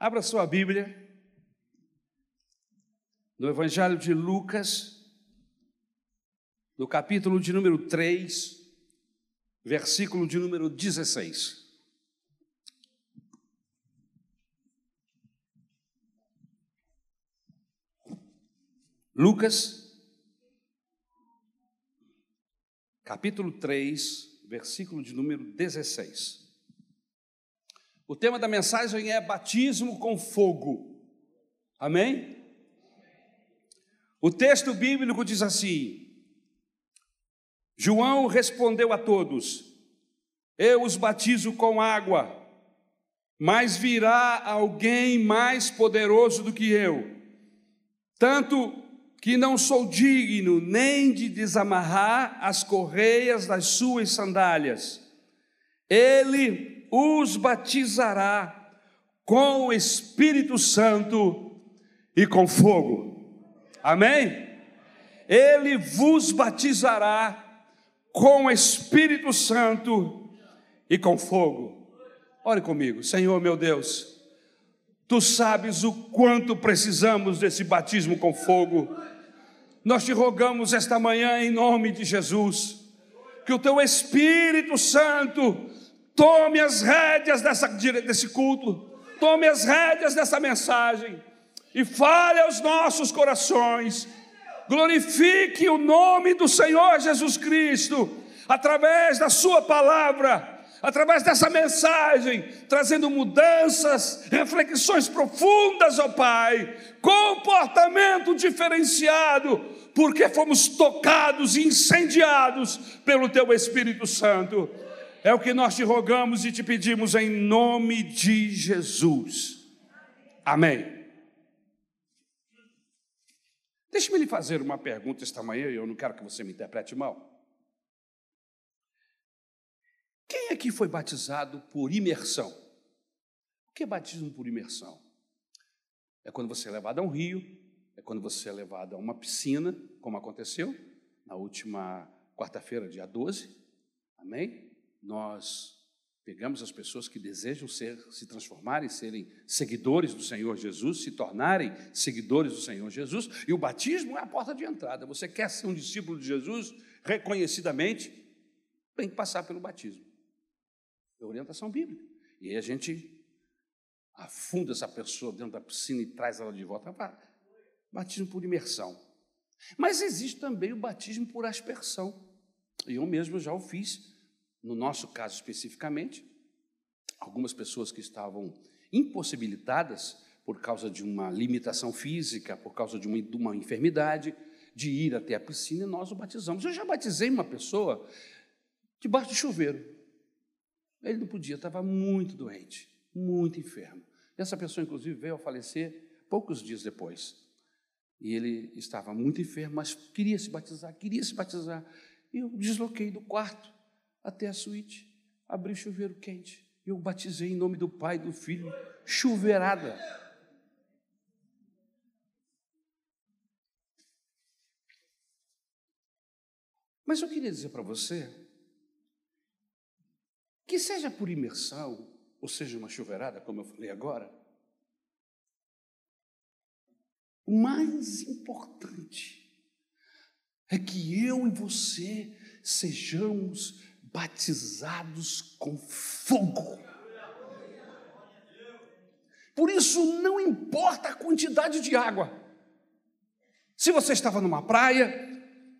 Abra sua Bíblia no Evangelho de Lucas, no capítulo de número 3, versículo de número 16. Lucas, capítulo 3, versículo de número 16. O tema da mensagem é batismo com fogo. Amém? O texto bíblico diz assim: João respondeu a todos: Eu os batizo com água, mas virá alguém mais poderoso do que eu, tanto que não sou digno nem de desamarrar as correias das suas sandálias. Ele os batizará com o Espírito Santo e com fogo. Amém? Ele vos batizará com o Espírito Santo e com fogo. Ore comigo, Senhor meu Deus, tu sabes o quanto precisamos desse batismo com fogo. Nós te rogamos esta manhã em nome de Jesus, que o teu Espírito Santo tome as rédeas dessa, desse culto, tome as rédeas dessa mensagem e fale aos nossos corações. Glorifique o nome do Senhor Jesus Cristo através da Sua palavra, através dessa mensagem, trazendo mudanças, reflexões profundas, ó Pai, comportamento diferenciado, porque fomos tocados e incendiados pelo Teu Espírito Santo. É o que nós te rogamos e te pedimos em nome de Jesus. Amém. Deixe-me lhe fazer uma pergunta esta manhã, e eu não quero que você me interprete mal. Quem aqui foi batizado por imersão? O que é batismo por imersão? É quando você é levado a um rio, é quando você é levado a uma piscina, como aconteceu na última quarta-feira, dia 12. Amém? Nós Pegamos as pessoas que desejam ser, se transformarem, serem seguidores do Senhor Jesus, se tornarem seguidores do Senhor Jesus, e o batismo é a porta de entrada. Você quer ser um discípulo de Jesus reconhecidamente, tem que passar pelo batismo. É orientação bíblica. E aí a gente afunda essa pessoa dentro da piscina e traz ela de volta para batismo por imersão. Mas existe também o batismo por aspersão. E eu mesmo já o fiz no nosso caso especificamente, algumas pessoas que estavam impossibilitadas por causa de uma limitação física, por causa de uma, de uma enfermidade, de ir até a piscina, e nós o batizamos. Eu já batizei uma pessoa debaixo de chuveiro. Ele não podia, estava muito doente, muito enfermo. Essa pessoa, inclusive, veio a falecer poucos dias depois. E ele estava muito enfermo, mas queria se batizar, queria se batizar. E eu desloquei do quarto até a suíte, abri chuveiro quente. Eu batizei em nome do Pai, do Filho, chuveirada. Mas eu queria dizer para você que seja por imersão, ou seja uma chuveirada, como eu falei agora, o mais importante é que eu e você sejamos batizados com fogo. Por isso, não importa a quantidade de água. Se você estava numa praia,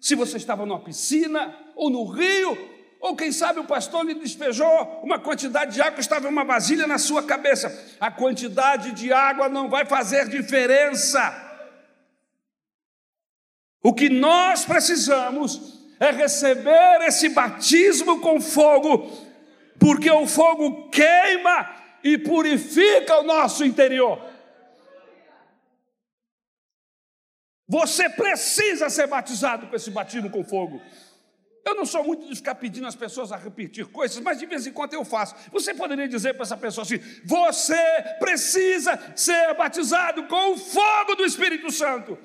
se você estava numa piscina, ou no rio, ou quem sabe o pastor lhe despejou uma quantidade de água, estava uma vasilha na sua cabeça. A quantidade de água não vai fazer diferença. O que nós precisamos é receber esse batismo com fogo, porque o fogo queima e purifica o nosso interior. Você precisa ser batizado com esse batismo com fogo. Eu não sou muito de ficar pedindo às pessoas a repetir coisas, mas de vez em quando eu faço. Você poderia dizer para essa pessoa assim: você precisa ser batizado com o fogo do Espírito Santo.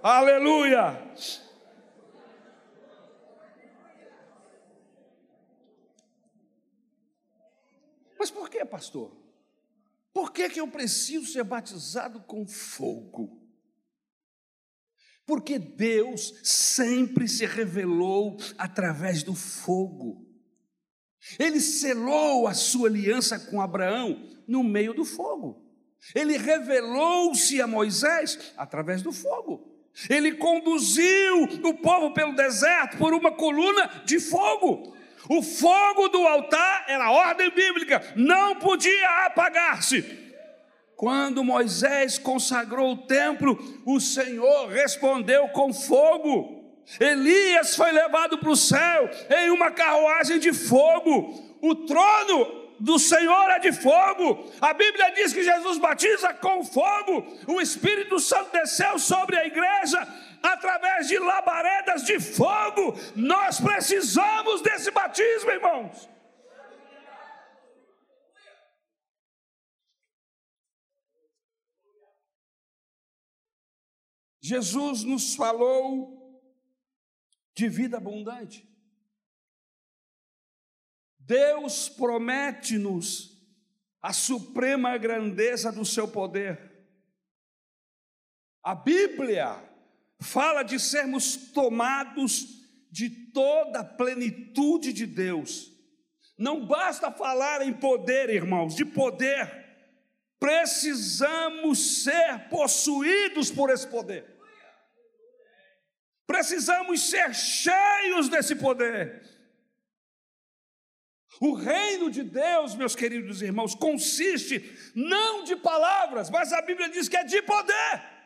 Aleluia! Mas por que, pastor? Por que, que eu preciso ser batizado com fogo? Porque Deus sempre se revelou através do fogo. Ele selou a sua aliança com Abraão no meio do fogo. Ele revelou-se a Moisés através do fogo. Ele conduziu o povo pelo deserto por uma coluna de fogo. O fogo do altar era ordem bíblica, não podia apagar-se. Quando Moisés consagrou o templo, o Senhor respondeu com fogo. Elias foi levado para o céu em uma carruagem de fogo. O trono do Senhor é de fogo. A Bíblia diz que Jesus batiza com fogo. O Espírito Santo desceu sobre a igreja através de labaredas de fogo. Nós precisamos desse batismo, irmãos. Jesus nos falou de vida abundante. Deus promete-nos a suprema grandeza do seu poder. A Bíblia fala de sermos tomados de toda a plenitude de Deus. Não basta falar em poder, irmãos, de poder. Precisamos ser possuídos por esse poder. Precisamos ser cheios desse poder. O reino de Deus, meus queridos irmãos, consiste não de palavras, mas a Bíblia diz que é de poder.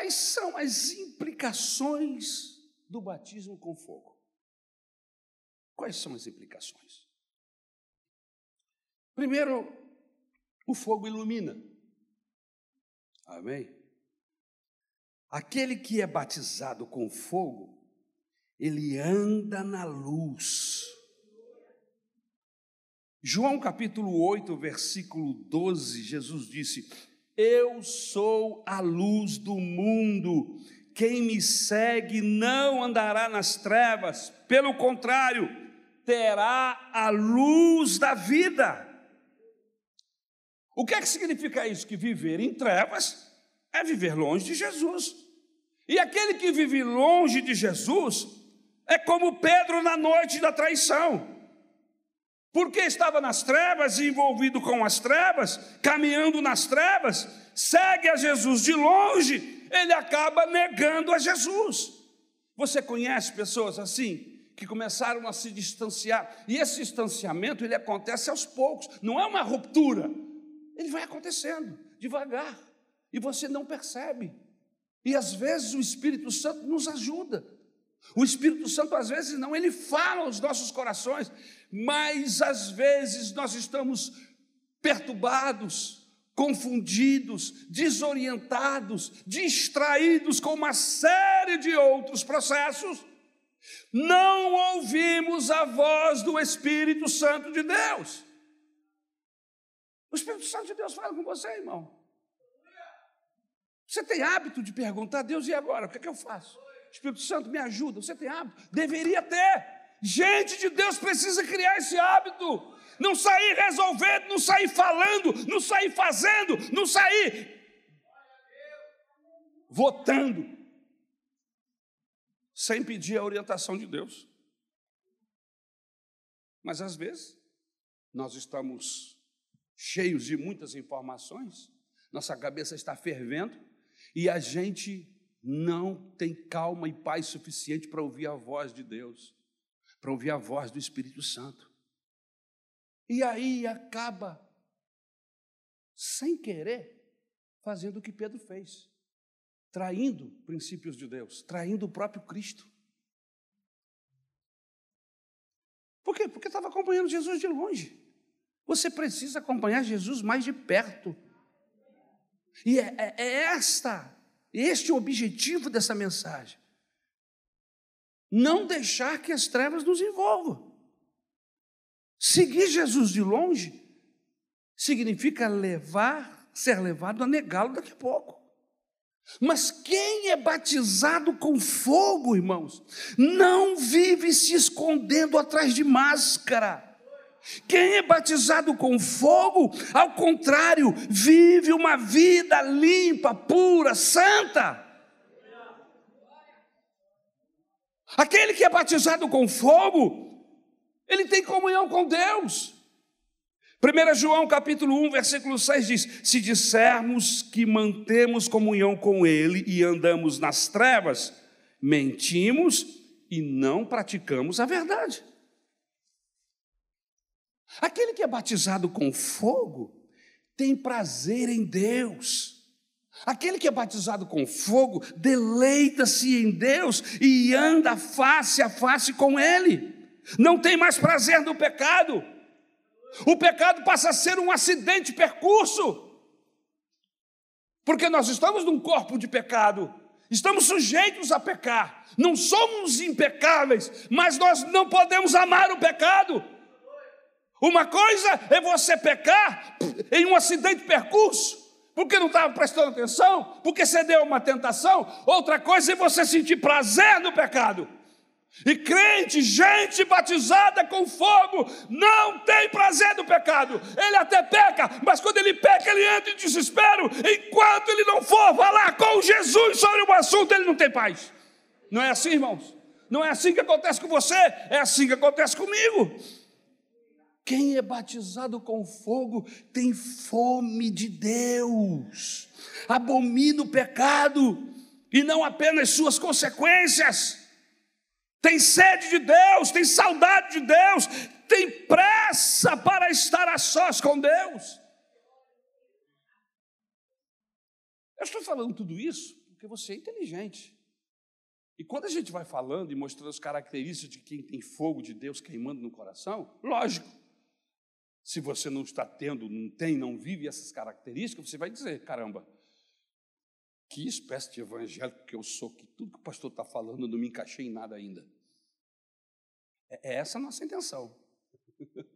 Quais são as implicações do batismo com fogo? Quais são as implicações? Primeiro, o fogo ilumina. Amém? Aquele que é batizado com fogo, ele anda na luz. João capítulo 8, versículo 12, Jesus disse: Eu sou a luz do mundo. Quem me segue não andará nas trevas, pelo contrário, terá a luz da vida. O que é que significa isso? Que viver em trevas é viver longe de Jesus. E aquele que vive longe de Jesus é como Pedro na noite da traição. Porque estava nas trevas e envolvido com as trevas, caminhando nas trevas, segue a Jesus de longe, ele acaba negando a Jesus. Você conhece pessoas assim? que começaram a se distanciar. E esse distanciamento ele acontece aos poucos, não é uma ruptura, ele vai acontecendo devagar e você não percebe. E às vezes o Espírito Santo nos ajuda. O Espírito Santo, às vezes, não, ele fala aos nossos corações, mas às vezes nós estamos perturbados, confundidos, desorientados, distraídos com uma série de outros processos. Não ouvimos a voz do Espírito Santo de Deus. O Espírito Santo de Deus fala com você, irmão. Você tem hábito de perguntar a Deus, e agora? O que é que eu faço? Espírito Santo, me ajuda. Você tem hábito? Deveria ter. Gente de Deus precisa criar esse hábito. Não sair resolvendo, não sair falando, não sair fazendo, não sair votando, sem pedir a orientação de Deus. Mas às vezes, nós estamos cheios de muitas informações, nossa cabeça está fervendo e a gente não tem calma e paz suficiente para ouvir a voz de Deus, para ouvir a voz do Espírito Santo. E aí acaba, sem querer, fazendo o que Pedro fez, traindo princípios de Deus, traindo o próprio Cristo. Por quê? Porque estava acompanhando Jesus de longe. Você precisa acompanhar Jesus mais de perto. E é, é, é esta, este o objetivo dessa mensagem. Não deixar que as trevas nos envolvam. Seguir Jesus de longe significa levar, ser levado a negá-lo daqui a pouco. Mas quem é batizado com fogo, irmãos, não vive se escondendo atrás de máscara. Quem é batizado com fogo, ao contrário, vive uma vida limpa, pura, santa. Aquele que é batizado com fogo, ele tem comunhão com Deus. 1 João capítulo 1, versículo 6 diz: Se dissermos que mantemos comunhão com Ele e andamos nas trevas, mentimos e não praticamos a verdade. Aquele que é batizado com fogo tem prazer em Deus. Aquele que é batizado com fogo deleita-se em Deus e anda face a face com Ele. Não tem mais prazer no pecado. O pecado passa a ser um acidente de percurso. Porque nós estamos num corpo de pecado, estamos sujeitos a pecar, não somos impecáveis, mas nós não podemos amar o pecado. Uma coisa é você pecar em um acidente de percurso, porque não estava prestando atenção, porque cedeu a uma tentação. Outra coisa é você sentir prazer no pecado. E crente, gente batizada com fogo, não tem prazer no pecado. Ele até peca, mas quando ele peca, ele entra em desespero. Enquanto ele não for falar com Jesus sobre o assunto, ele não tem paz. Não é assim, irmãos? Não é assim que acontece com você, é assim que acontece comigo. Quem é batizado com fogo tem fome de Deus, abomina o pecado e não apenas suas consequências. Tem sede de Deus, tem saudade de Deus, tem pressa para estar a sós com Deus. Eu estou falando tudo isso porque você é inteligente. E quando a gente vai falando e mostrando as características de quem tem fogo de Deus queimando no coração, lógico, se você não está tendo, não tem, não vive essas características, você vai dizer: caramba, que espécie de evangélico que eu sou, que tudo que o pastor está falando eu não me encaixei em nada ainda. É, é essa a nossa intenção.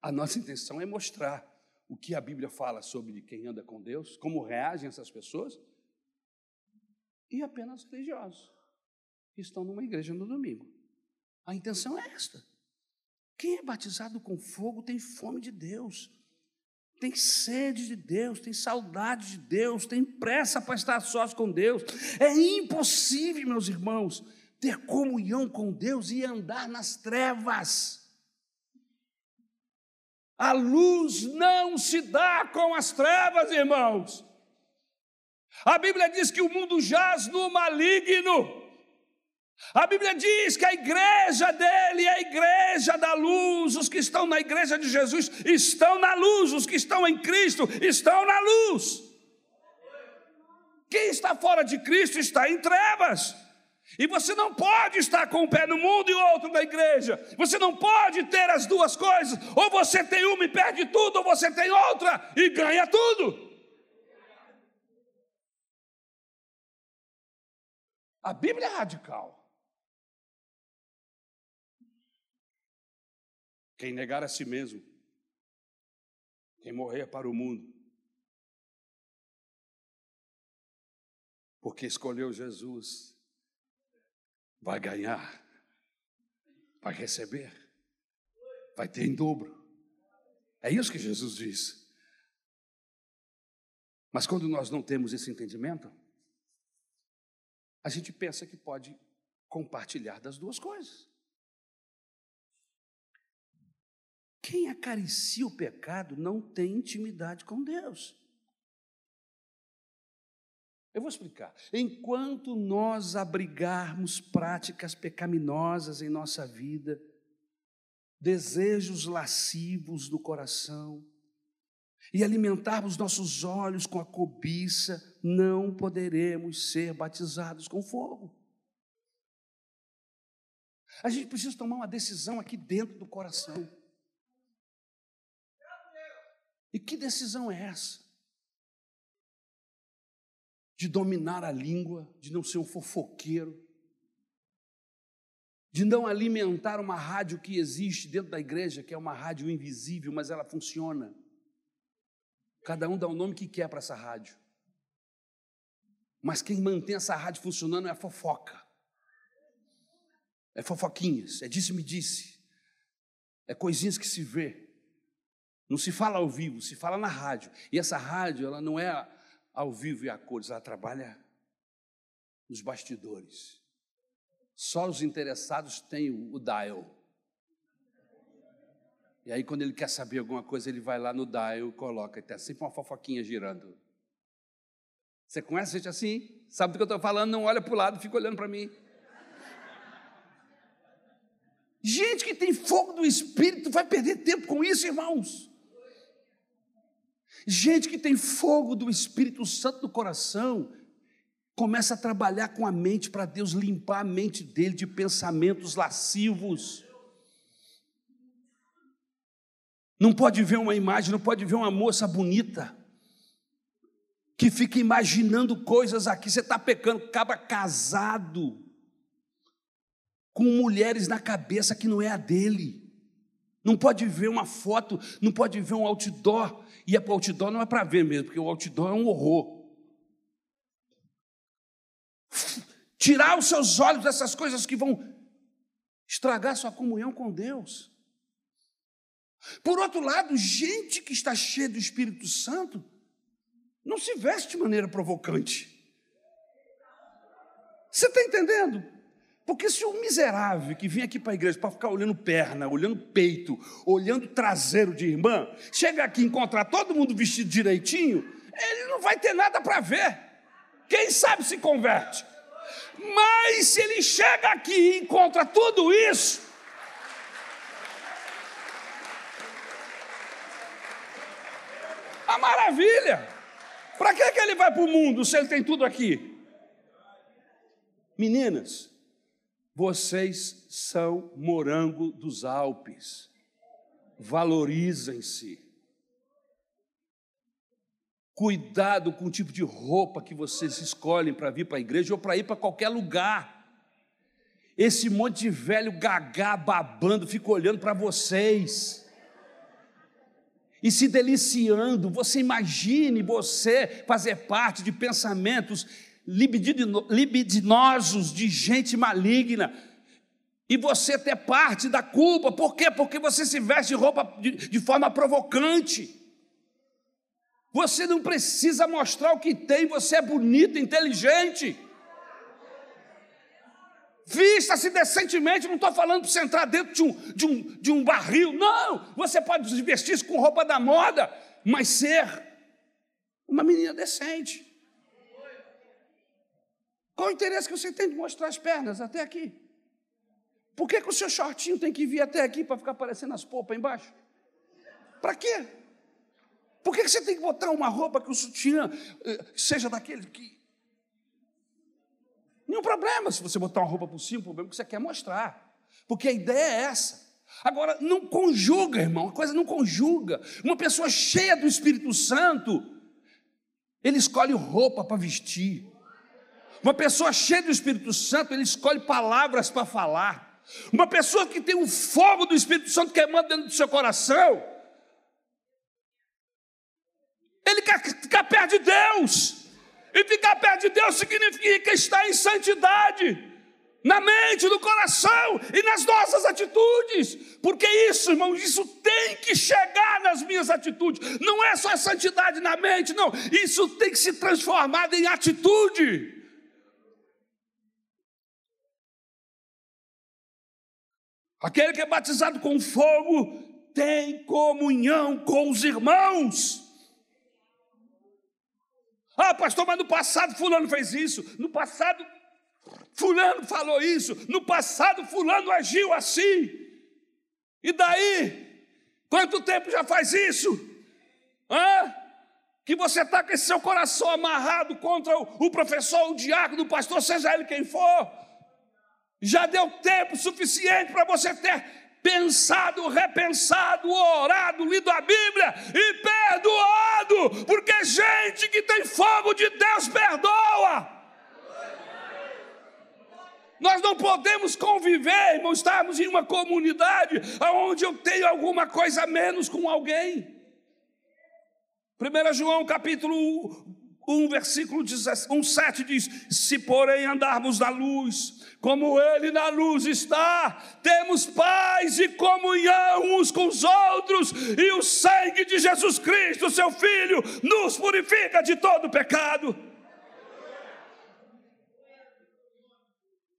A nossa intenção é mostrar o que a Bíblia fala sobre quem anda com Deus, como reagem essas pessoas, e apenas religiosos que estão numa igreja no domingo. A intenção é esta. Quem é batizado com fogo tem fome de Deus, tem sede de Deus, tem saudade de Deus, tem pressa para estar sós com Deus. É impossível, meus irmãos, ter comunhão com Deus e andar nas trevas. A luz não se dá com as trevas, irmãos. A Bíblia diz que o mundo jaz no maligno. A Bíblia diz que a igreja dele é a igreja da luz. Os que estão na igreja de Jesus estão na luz, os que estão em Cristo estão na luz. Quem está fora de Cristo está em trevas. E você não pode estar com um pé no mundo e outro na igreja. Você não pode ter as duas coisas. Ou você tem uma e perde tudo, ou você tem outra e ganha tudo. A Bíblia é radical. Quem negar a si mesmo, quem morrer para o mundo, porque escolheu Jesus, vai ganhar, vai receber, vai ter em dobro. É isso que Jesus diz. Mas quando nós não temos esse entendimento, a gente pensa que pode compartilhar das duas coisas. Quem acaricia o pecado não tem intimidade com Deus. Eu vou explicar. Enquanto nós abrigarmos práticas pecaminosas em nossa vida, desejos lascivos do coração, e alimentarmos nossos olhos com a cobiça, não poderemos ser batizados com fogo. A gente precisa tomar uma decisão aqui dentro do coração. E que decisão é essa? De dominar a língua, de não ser um fofoqueiro, de não alimentar uma rádio que existe dentro da igreja, que é uma rádio invisível, mas ela funciona. Cada um dá o nome que quer para essa rádio. Mas quem mantém essa rádio funcionando é a fofoca. É fofoquinhas, é disse-me disse. É coisinhas que se vê. Não se fala ao vivo, se fala na rádio. E essa rádio, ela não é ao vivo e a cores, ela trabalha nos bastidores. Só os interessados têm o dial. E aí, quando ele quer saber alguma coisa, ele vai lá no dial coloca, e tem sempre uma fofoquinha girando. Você conhece gente assim? Sabe do que eu estou falando? Não olha para o lado, fica olhando para mim. Gente que tem fogo do Espírito vai perder tempo com isso, irmãos. Gente que tem fogo do Espírito Santo no coração, começa a trabalhar com a mente para Deus limpar a mente dele de pensamentos lascivos. Não pode ver uma imagem, não pode ver uma moça bonita que fica imaginando coisas aqui. Você está pecando, acaba casado com mulheres na cabeça que não é a dele. Não pode ver uma foto, não pode ver um outdoor. E é para o outdoor não é para ver mesmo, porque o outdoor é um horror. Tirar os seus olhos dessas coisas que vão estragar sua comunhão com Deus. Por outro lado, gente que está cheia do Espírito Santo não se veste de maneira provocante. Você está entendendo? Porque se um miserável que vem aqui para a igreja para ficar olhando perna, olhando peito, olhando traseiro de irmã, chega aqui e encontrar todo mundo vestido direitinho, ele não vai ter nada para ver. Quem sabe se converte. Mas se ele chega aqui e encontra tudo isso, a maravilha. Para que, que ele vai para o mundo se ele tem tudo aqui? Meninas, vocês são morango dos Alpes. Valorizem-se. Cuidado com o tipo de roupa que vocês escolhem para vir para a igreja ou para ir para qualquer lugar. Esse monte de velho gagá babando fica olhando para vocês e se deliciando. Você imagine você fazer parte de pensamentos libidinosos de gente maligna. E você ter parte da culpa, por quê? Porque você se veste de roupa de, de forma provocante. Você não precisa mostrar o que tem, você é bonito, inteligente. Vista-se decentemente, não estou falando para você entrar dentro de um, de, um, de um barril, não. Você pode se vestir com roupa da moda, mas ser uma menina decente. Qual o interesse que você tem de mostrar as pernas até aqui? Por que, que o seu shortinho tem que vir até aqui para ficar aparecendo as polpas embaixo? Para quê? Por que, que você tem que botar uma roupa que o sutiã eh, seja daquele que. Nenhum problema se você botar uma roupa por cima, o problema é que você quer mostrar. Porque a ideia é essa. Agora, não conjuga, irmão, a coisa não conjuga. Uma pessoa cheia do Espírito Santo, ele escolhe roupa para vestir. Uma pessoa cheia do Espírito Santo, ele escolhe palavras para falar. Uma pessoa que tem o fogo do Espírito Santo queimando dentro do seu coração, ele quer ficar perto de Deus. E ficar perto de Deus significa estar em santidade, na mente, no coração e nas nossas atitudes. Porque isso, irmão, isso tem que chegar nas minhas atitudes. Não é só santidade na mente, não. Isso tem que se transformar em atitude. Aquele que é batizado com fogo tem comunhão com os irmãos. Ah, pastor, mas no passado Fulano fez isso. No passado Fulano falou isso. No passado Fulano agiu assim. E daí? Quanto tempo já faz isso? Hã? Que você está com esse seu coração amarrado contra o professor, o diácono, o pastor, seja ele quem for. Já deu tempo suficiente para você ter pensado, repensado, orado, lido a Bíblia e perdoado, porque gente que tem fogo de Deus perdoa. Nós não podemos conviver, irmão, estarmos em uma comunidade onde eu tenho alguma coisa a menos com alguém. 1 João capítulo 1, versículo 1, 7 diz: Se porém andarmos na luz, como Ele na luz está, temos paz e comunhão uns com os outros, e o sangue de Jesus Cristo, seu Filho, nos purifica de todo pecado.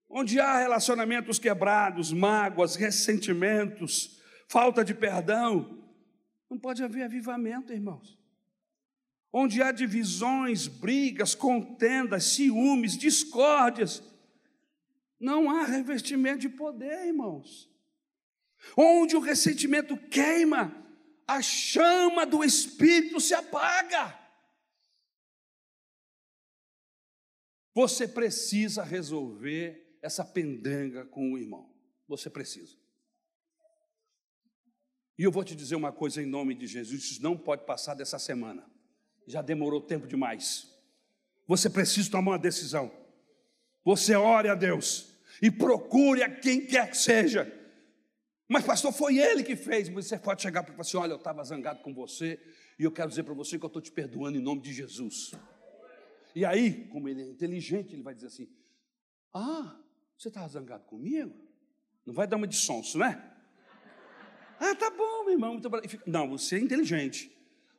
Onde há relacionamentos quebrados, mágoas, ressentimentos, falta de perdão, não pode haver avivamento, irmãos onde há divisões, brigas, contendas, ciúmes, discórdias, não há revestimento de poder, irmãos. Onde o ressentimento queima, a chama do Espírito se apaga. Você precisa resolver essa pendanga com o irmão. Você precisa. E eu vou te dizer uma coisa em nome de Jesus: isso não pode passar dessa semana já demorou tempo demais. Você precisa tomar uma decisão. Você ore a Deus e procure a quem quer que seja. Mas, pastor, foi ele que fez. Você pode chegar para ele assim: olha, eu estava zangado com você e eu quero dizer para você que eu estou te perdoando em nome de Jesus. E aí, como ele é inteligente, ele vai dizer assim: Ah, você estava zangado comigo? Não vai dar uma de sonso, né? Ah, tá bom, meu irmão. Não, você é inteligente.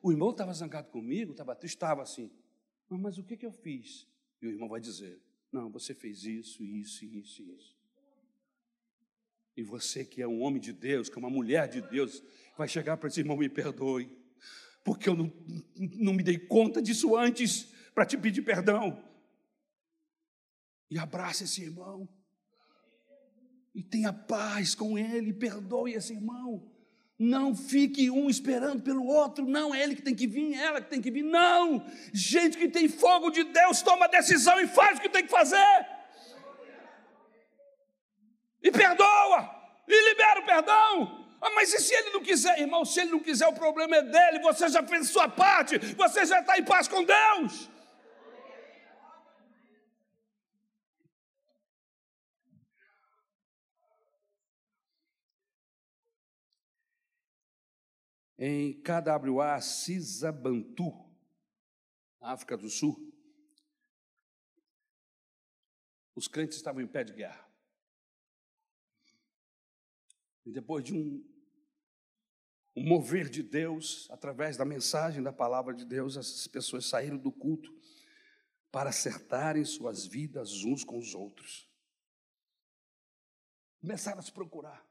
O irmão estava zangado comigo, estava triste, estava assim. Mas, mas o que, que eu fiz? E o irmão vai dizer: Não, você fez isso, isso, isso, isso. E você que é um homem de Deus, que é uma mulher de Deus, vai chegar para esse irmão: Me perdoe, porque eu não, não me dei conta disso antes para te pedir perdão. E abraça esse irmão. E tenha paz com ele, perdoe esse irmão. Não fique um esperando pelo outro, não, é ele que tem que vir, é ela que tem que vir, não. Gente que tem fogo de Deus toma decisão e faz o que tem que fazer. E perdoa, e libera o perdão. Ah, mas e se ele não quiser, irmão? Se ele não quiser, o problema é dele. Você já fez a sua parte, você já está em paz com Deus. Em KWA Cisabantu, África do Sul, os crentes estavam em pé de guerra. E depois de um, um mover de Deus, através da mensagem da palavra de Deus, essas pessoas saíram do culto para acertarem suas vidas uns com os outros. Começaram a se procurar.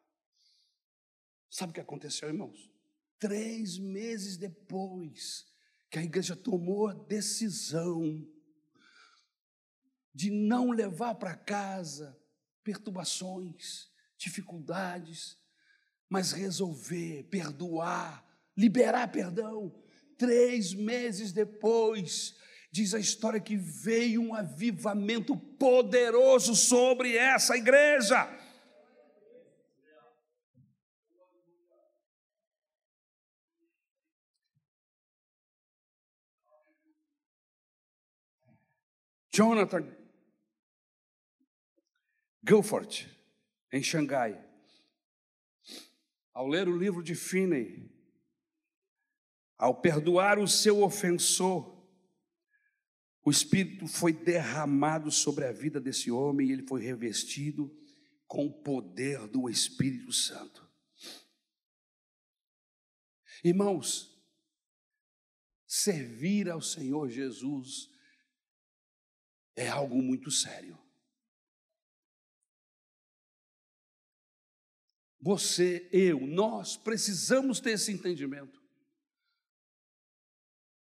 Sabe o que aconteceu, irmãos? Três meses depois que a igreja tomou a decisão de não levar para casa perturbações, dificuldades, mas resolver, perdoar, liberar perdão. Três meses depois, diz a história que veio um avivamento poderoso sobre essa igreja. Jonathan Guilford, em Xangai, ao ler o livro de Finney, ao perdoar o seu ofensor, o Espírito foi derramado sobre a vida desse homem e ele foi revestido com o poder do Espírito Santo. Irmãos, servir ao Senhor Jesus é algo muito sério. Você, eu, nós precisamos ter esse entendimento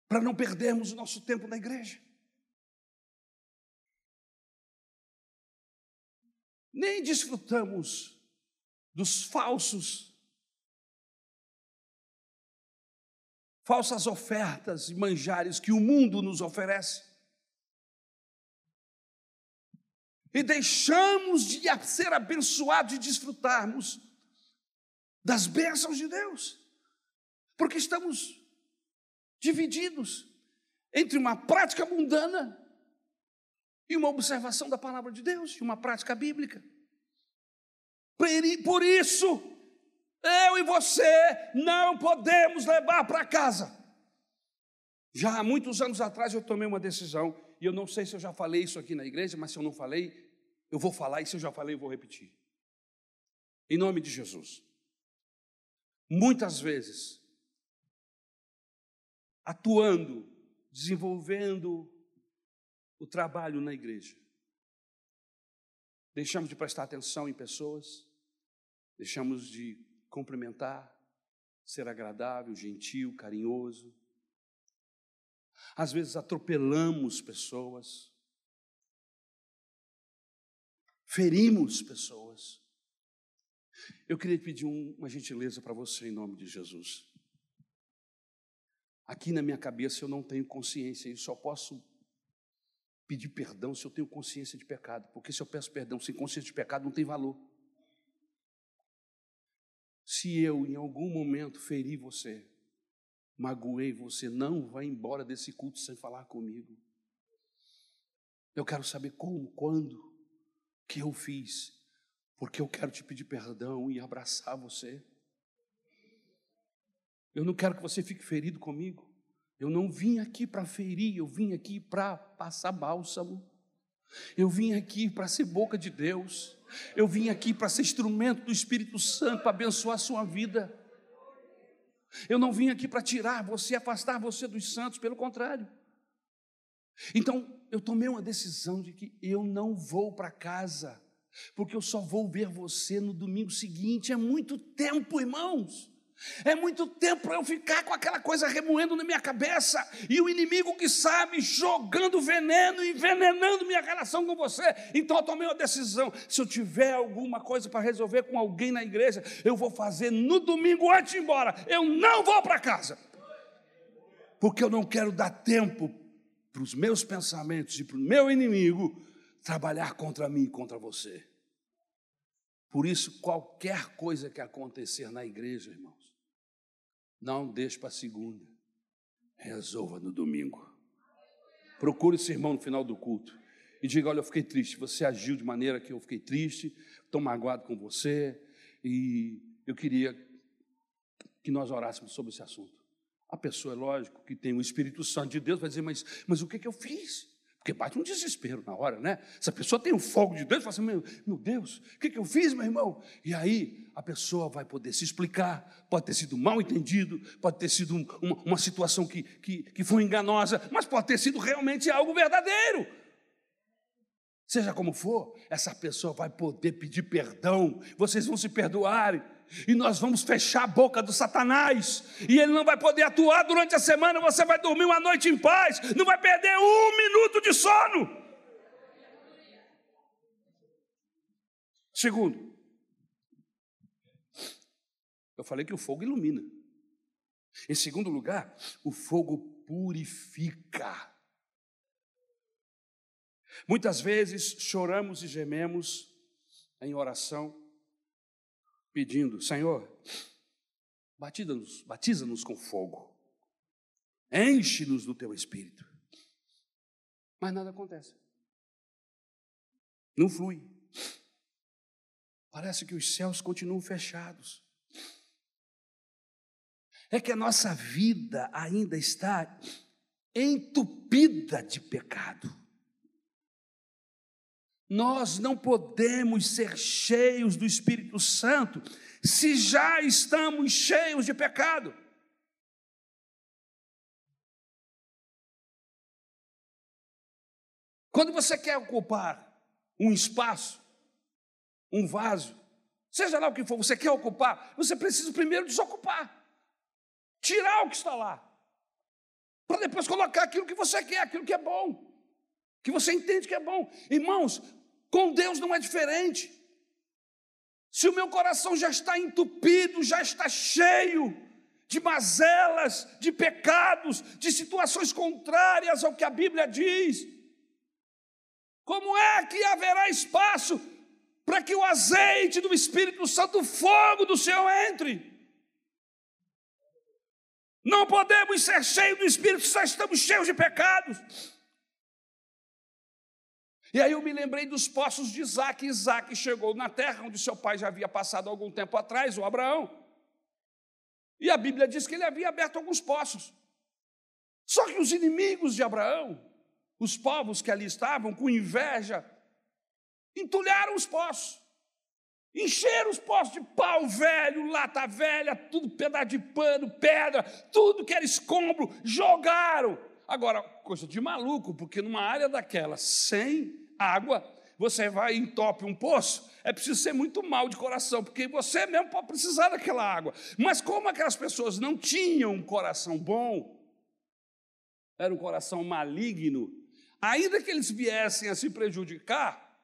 para não perdermos o nosso tempo na igreja. Nem desfrutamos dos falsos, falsas ofertas e manjares que o mundo nos oferece. E deixamos de ser abençoados e desfrutarmos das bênçãos de Deus, porque estamos divididos entre uma prática mundana e uma observação da palavra de Deus, e uma prática bíblica. Por isso, eu e você não podemos levar para casa Já há muitos anos atrás eu tomei uma decisão, e eu não sei se eu já falei isso aqui na igreja, mas se eu não falei, eu vou falar, e se eu já falei, eu vou repetir. Em nome de Jesus. Muitas vezes, atuando, desenvolvendo o trabalho na igreja, deixamos de prestar atenção em pessoas, deixamos de cumprimentar, ser agradável, gentil, carinhoso. Às vezes atropelamos pessoas, ferimos pessoas. Eu queria pedir uma gentileza para você em nome de Jesus. Aqui na minha cabeça eu não tenho consciência e só posso pedir perdão se eu tenho consciência de pecado, porque se eu peço perdão sem consciência de pecado não tem valor. Se eu em algum momento feri você, magoei você, não vá embora desse culto sem falar comigo. Eu quero saber como, quando, que eu fiz, porque eu quero te pedir perdão e abraçar você. Eu não quero que você fique ferido comigo. Eu não vim aqui para ferir, eu vim aqui para passar bálsamo. Eu vim aqui para ser boca de Deus. Eu vim aqui para ser instrumento do Espírito Santo para abençoar a sua vida. Eu não vim aqui para tirar você, afastar você dos santos, pelo contrário. Então, eu tomei uma decisão de que eu não vou para casa, porque eu só vou ver você no domingo seguinte. É muito tempo, irmãos. É muito tempo para eu ficar com aquela coisa remoendo na minha cabeça e o inimigo que sabe jogando veneno, envenenando minha relação com você. Então eu tomei uma decisão: se eu tiver alguma coisa para resolver com alguém na igreja, eu vou fazer no domingo antes de ir embora. Eu não vou para casa, porque eu não quero dar tempo para os meus pensamentos e para o meu inimigo trabalhar contra mim e contra você. Por isso, qualquer coisa que acontecer na igreja, irmãos, não deixe para segunda. Resolva no domingo. Procure esse irmão no final do culto e diga: Olha, eu fiquei triste. Você agiu de maneira que eu fiquei triste, estou magoado com você e eu queria que nós orássemos sobre esse assunto. A pessoa, é lógico, que tem o Espírito Santo de Deus, vai dizer: Mas, mas o que, que eu fiz? Porque bate um desespero na hora, né? Se a pessoa tem o fogo de Deus, fala assim: meu, meu Deus, o que, que eu fiz, meu irmão? E aí a pessoa vai poder se explicar. Pode ter sido mal entendido, pode ter sido um, uma, uma situação que, que, que foi enganosa, mas pode ter sido realmente algo verdadeiro. Seja como for, essa pessoa vai poder pedir perdão, vocês vão se perdoarem e nós vamos fechar a boca do Satanás, e ele não vai poder atuar durante a semana. Você vai dormir uma noite em paz, não vai perder um minuto de sono. Segundo, eu falei que o fogo ilumina. Em segundo lugar, o fogo purifica. Muitas vezes choramos e gememos em oração pedindo: Senhor, batiza-nos, batiza-nos com fogo, enche-nos do teu espírito. Mas nada acontece, não flui. Parece que os céus continuam fechados. É que a nossa vida ainda está entupida de pecado. Nós não podemos ser cheios do Espírito Santo se já estamos cheios de pecado. Quando você quer ocupar um espaço, um vaso, seja lá o que for, você quer ocupar, você precisa primeiro desocupar, tirar o que está lá, para depois colocar aquilo que você quer, aquilo que é bom, que você entende que é bom. Irmãos, com Deus não é diferente. Se o meu coração já está entupido, já está cheio de mazelas, de pecados, de situações contrárias ao que a Bíblia diz, como é que haverá espaço para que o azeite do Espírito Santo, o fogo do Senhor entre? Não podemos ser cheios do Espírito, só estamos cheios de pecados. E aí eu me lembrei dos poços de Isaac. Isaac chegou na terra onde seu pai já havia passado algum tempo atrás, o Abraão. E a Bíblia diz que ele havia aberto alguns poços. Só que os inimigos de Abraão, os povos que ali estavam, com inveja, entulharam os poços. Encheram os poços de pau velho, lata velha, tudo pedaço de pano, pedra, tudo que era escombro, jogaram. Agora, coisa de maluco, porque numa área daquela, sem água, você vai e entope um poço, é preciso ser muito mal de coração, porque você mesmo pode precisar daquela água. Mas como aquelas pessoas não tinham um coração bom, era um coração maligno, ainda que eles viessem a se prejudicar,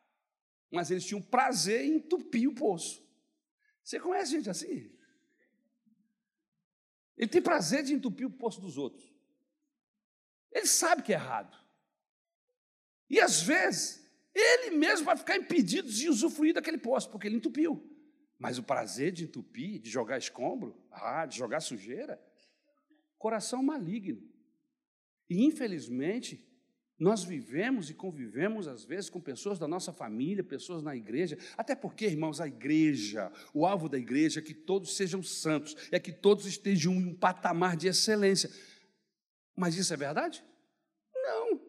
mas eles tinham prazer em entupir o poço. Você conhece gente assim? Ele tem prazer de entupir o poço dos outros. Ele sabe que é errado. E às vezes, ele mesmo vai ficar impedido de usufruir daquele poço, porque ele entupiu. Mas o prazer de entupir, de jogar escombro, ah, de jogar sujeira, coração maligno. E infelizmente, nós vivemos e convivemos, às vezes, com pessoas da nossa família, pessoas na igreja, até porque, irmãos, a igreja, o alvo da igreja é que todos sejam santos, é que todos estejam em um patamar de excelência. Mas isso é verdade? Não.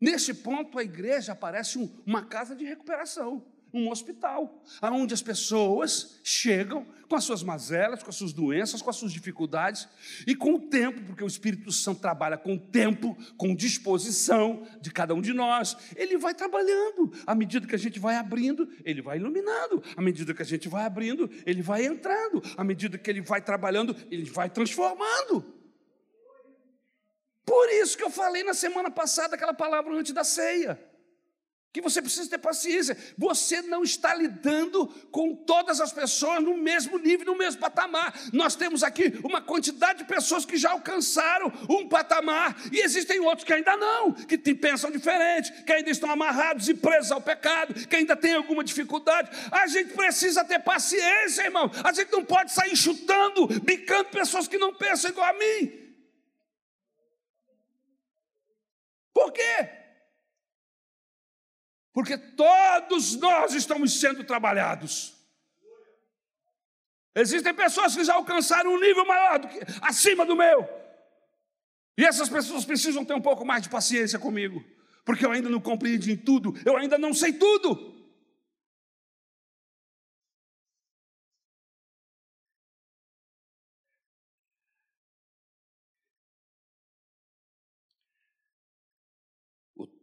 Neste ponto, a igreja parece um, uma casa de recuperação um hospital, onde as pessoas chegam com as suas mazelas, com as suas doenças, com as suas dificuldades, e com o tempo, porque o Espírito Santo trabalha com o tempo, com disposição de cada um de nós, ele vai trabalhando. À medida que a gente vai abrindo, ele vai iluminando. À medida que a gente vai abrindo, ele vai entrando. À medida que ele vai trabalhando, ele vai transformando. Por isso que eu falei na semana passada aquela palavra antes da ceia que você precisa ter paciência. Você não está lidando com todas as pessoas no mesmo nível, no mesmo patamar. Nós temos aqui uma quantidade de pessoas que já alcançaram um patamar e existem outros que ainda não, que pensam diferente, que ainda estão amarrados e presos ao pecado, que ainda têm alguma dificuldade. A gente precisa ter paciência, irmão. A gente não pode sair chutando, bicando pessoas que não pensam igual a mim. Por quê? porque todos nós estamos sendo trabalhados. Existem pessoas que já alcançaram um nível maior do que acima do meu. E essas pessoas precisam ter um pouco mais de paciência comigo, porque eu ainda não compreendi tudo, eu ainda não sei tudo.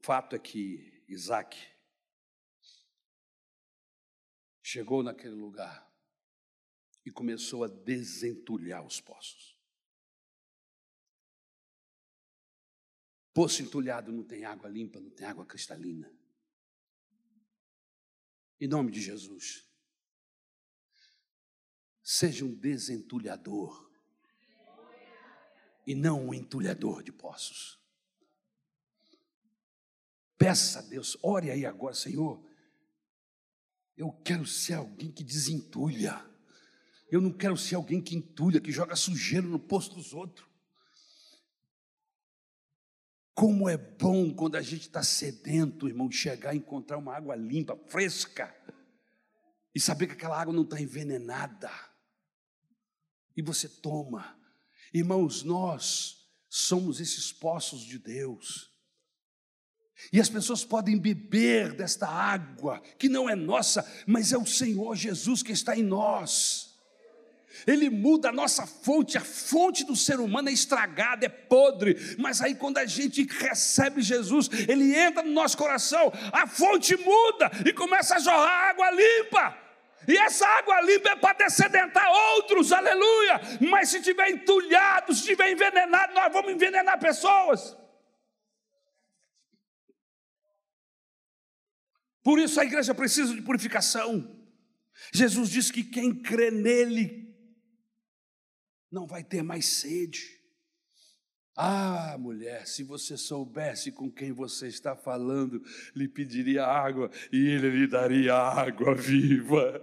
Fato é que Isaac chegou naquele lugar e começou a desentulhar os poços. Poço entulhado não tem água limpa, não tem água cristalina. Em nome de Jesus, seja um desentulhador e não um entulhador de poços. Peça a Deus, ore aí agora, Senhor eu quero ser alguém que desentulha. Eu não quero ser alguém que entulha, que joga sujeira no posto dos outros. Como é bom quando a gente está sedento, irmão, chegar e encontrar uma água limpa, fresca, e saber que aquela água não está envenenada. E você toma. Irmãos, nós somos esses poços de Deus. E as pessoas podem beber desta água, que não é nossa, mas é o Senhor Jesus que está em nós. Ele muda a nossa fonte, a fonte do ser humano é estragada, é podre, mas aí quando a gente recebe Jesus, ele entra no nosso coração, a fonte muda e começa a jorrar água limpa. E essa água limpa é para descedentar outros, aleluia. Mas se tiver entulhado, se tiver envenenado, nós vamos envenenar pessoas. Por isso a igreja precisa de purificação. Jesus disse que quem crê nele não vai ter mais sede. Ah, mulher, se você soubesse com quem você está falando, lhe pediria água e ele lhe daria água viva.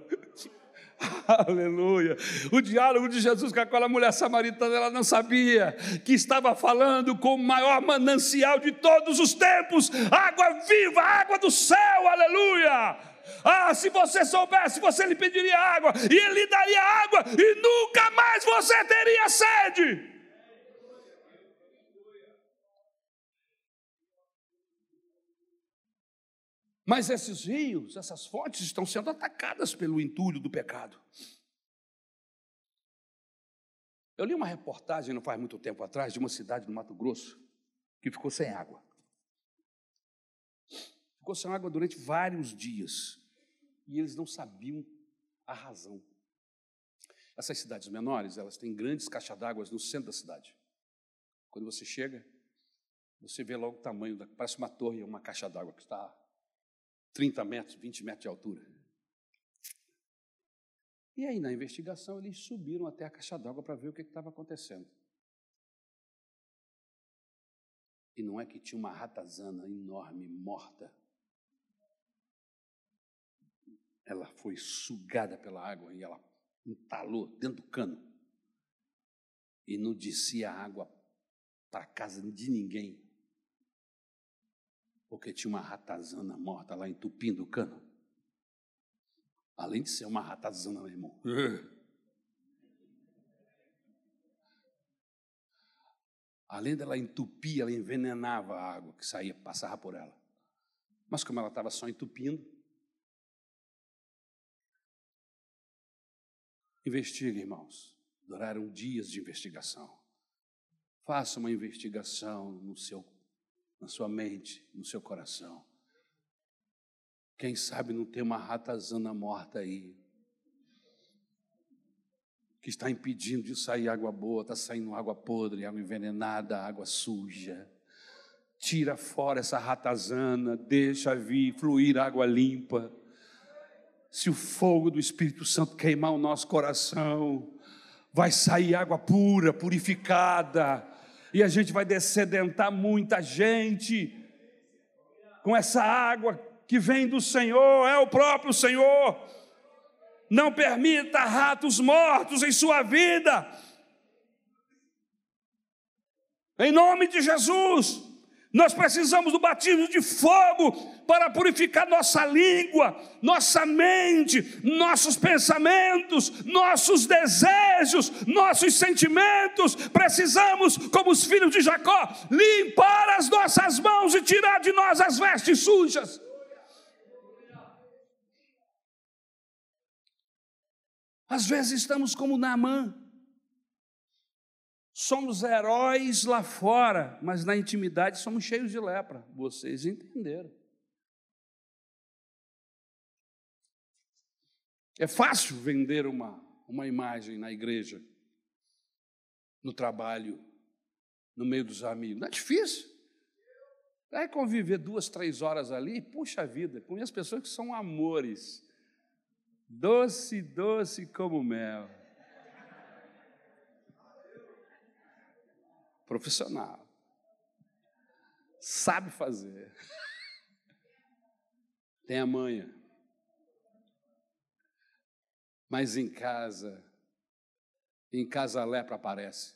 Aleluia. O diálogo de Jesus com aquela mulher samaritana, ela não sabia que estava falando com o maior manancial de todos os tempos, água viva, água do céu. Aleluia. Ah, se você soubesse, você lhe pediria água e ele lhe daria água e nunca mais você teria sede. Mas esses rios, essas fontes estão sendo atacadas pelo entulho do pecado. Eu li uma reportagem não faz muito tempo atrás de uma cidade do Mato Grosso que ficou sem água. Ficou sem água durante vários dias e eles não sabiam a razão. Essas cidades menores, elas têm grandes caixas d'água no centro da cidade. Quando você chega, você vê logo o tamanho, da, parece uma torre, uma caixa d'água que está 30 metros, 20 metros de altura. E aí, na investigação, eles subiram até a caixa d'água para ver o que estava acontecendo. E não é que tinha uma ratazana enorme, morta. Ela foi sugada pela água e ela entalou dentro do cano. E não descia água para casa de ninguém. Porque tinha uma ratazana morta lá entupindo o cano. Além de ser uma ratazana, meu irmão. Além dela entupir, ela envenenava a água que saía, passava por ela. Mas como ela estava só entupindo, investigue, irmãos. Duraram dias de investigação. Faça uma investigação no seu, na sua mente, no seu coração. Quem sabe não tem uma ratazana morta aí, que está impedindo de sair água boa, está saindo água podre, água envenenada, água suja. Tira fora essa ratazana, deixa vir fluir água limpa. Se o fogo do Espírito Santo queimar o nosso coração, vai sair água pura, purificada, e a gente vai descedentar muita gente com essa água que vem do Senhor, é o próprio Senhor. Não permita ratos mortos em sua vida. Em nome de Jesus. Nós precisamos do batismo de fogo para purificar nossa língua, nossa mente, nossos pensamentos, nossos desejos, nossos sentimentos. Precisamos, como os filhos de Jacó, limpar as nossas mãos e tirar de nós as vestes sujas. Às vezes estamos como Naamã. Somos heróis lá fora, mas na intimidade somos cheios de lepra. Vocês entenderam. É fácil vender uma, uma imagem na igreja, no trabalho, no meio dos amigos. Não é difícil. É conviver duas, três horas ali, puxa vida, as pessoas que são amores, doce, doce como mel. Profissional. Sabe fazer. Tem a manha. Mas em casa, em casa a lepra aparece.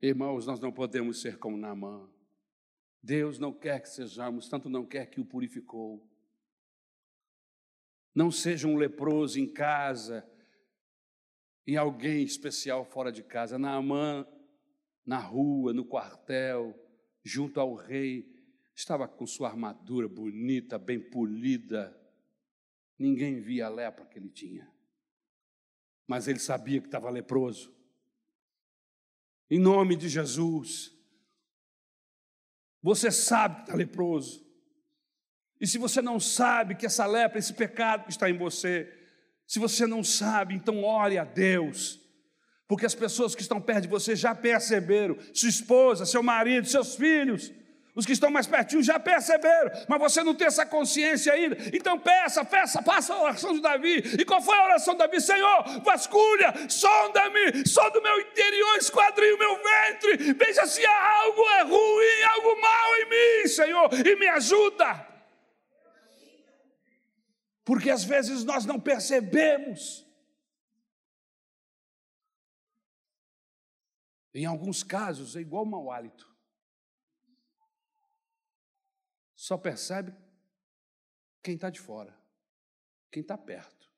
Irmãos, nós não podemos ser como Naamã. Deus não quer que sejamos, tanto não quer que o purificou. Não seja um leproso em casa, em alguém especial fora de casa. Naamã, na rua, no quartel, junto ao rei, estava com sua armadura bonita, bem polida. Ninguém via a lepra que ele tinha. Mas ele sabia que estava leproso. Em nome de Jesus, você sabe que está leproso. E se você não sabe que essa lepra, esse pecado que está em você, se você não sabe, então ore a Deus, porque as pessoas que estão perto de você já perceberam, sua esposa, seu marido, seus filhos, os que estão mais pertinho já perceberam, mas você não tem essa consciência ainda. Então peça, peça, faça a oração de Davi. E qual foi a oração de Davi? Senhor, vasculha, sonda-me, sonda o meu interior, esquadrinha o meu ventre, veja se há algo é ruim, algo mal em mim, Senhor, e me ajuda porque às vezes nós não percebemos. Em alguns casos é igual mau hálito. Só percebe quem está de fora, quem está perto.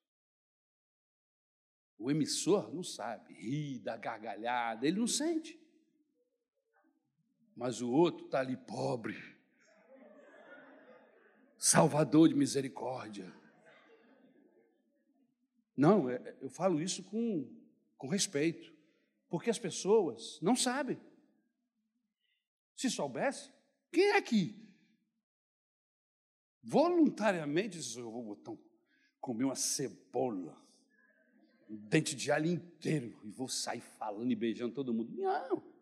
O emissor não sabe, ri, gargalhada, ele não sente. mas o outro está ali pobre, salvador de misericórdia. Não, é, eu falo isso com, com respeito, porque as pessoas não sabem. Se soubesse, quem é que voluntariamente diz: Eu vou botar comer uma cebola, um dente de alho inteiro e vou sair falando e beijando todo mundo? Não.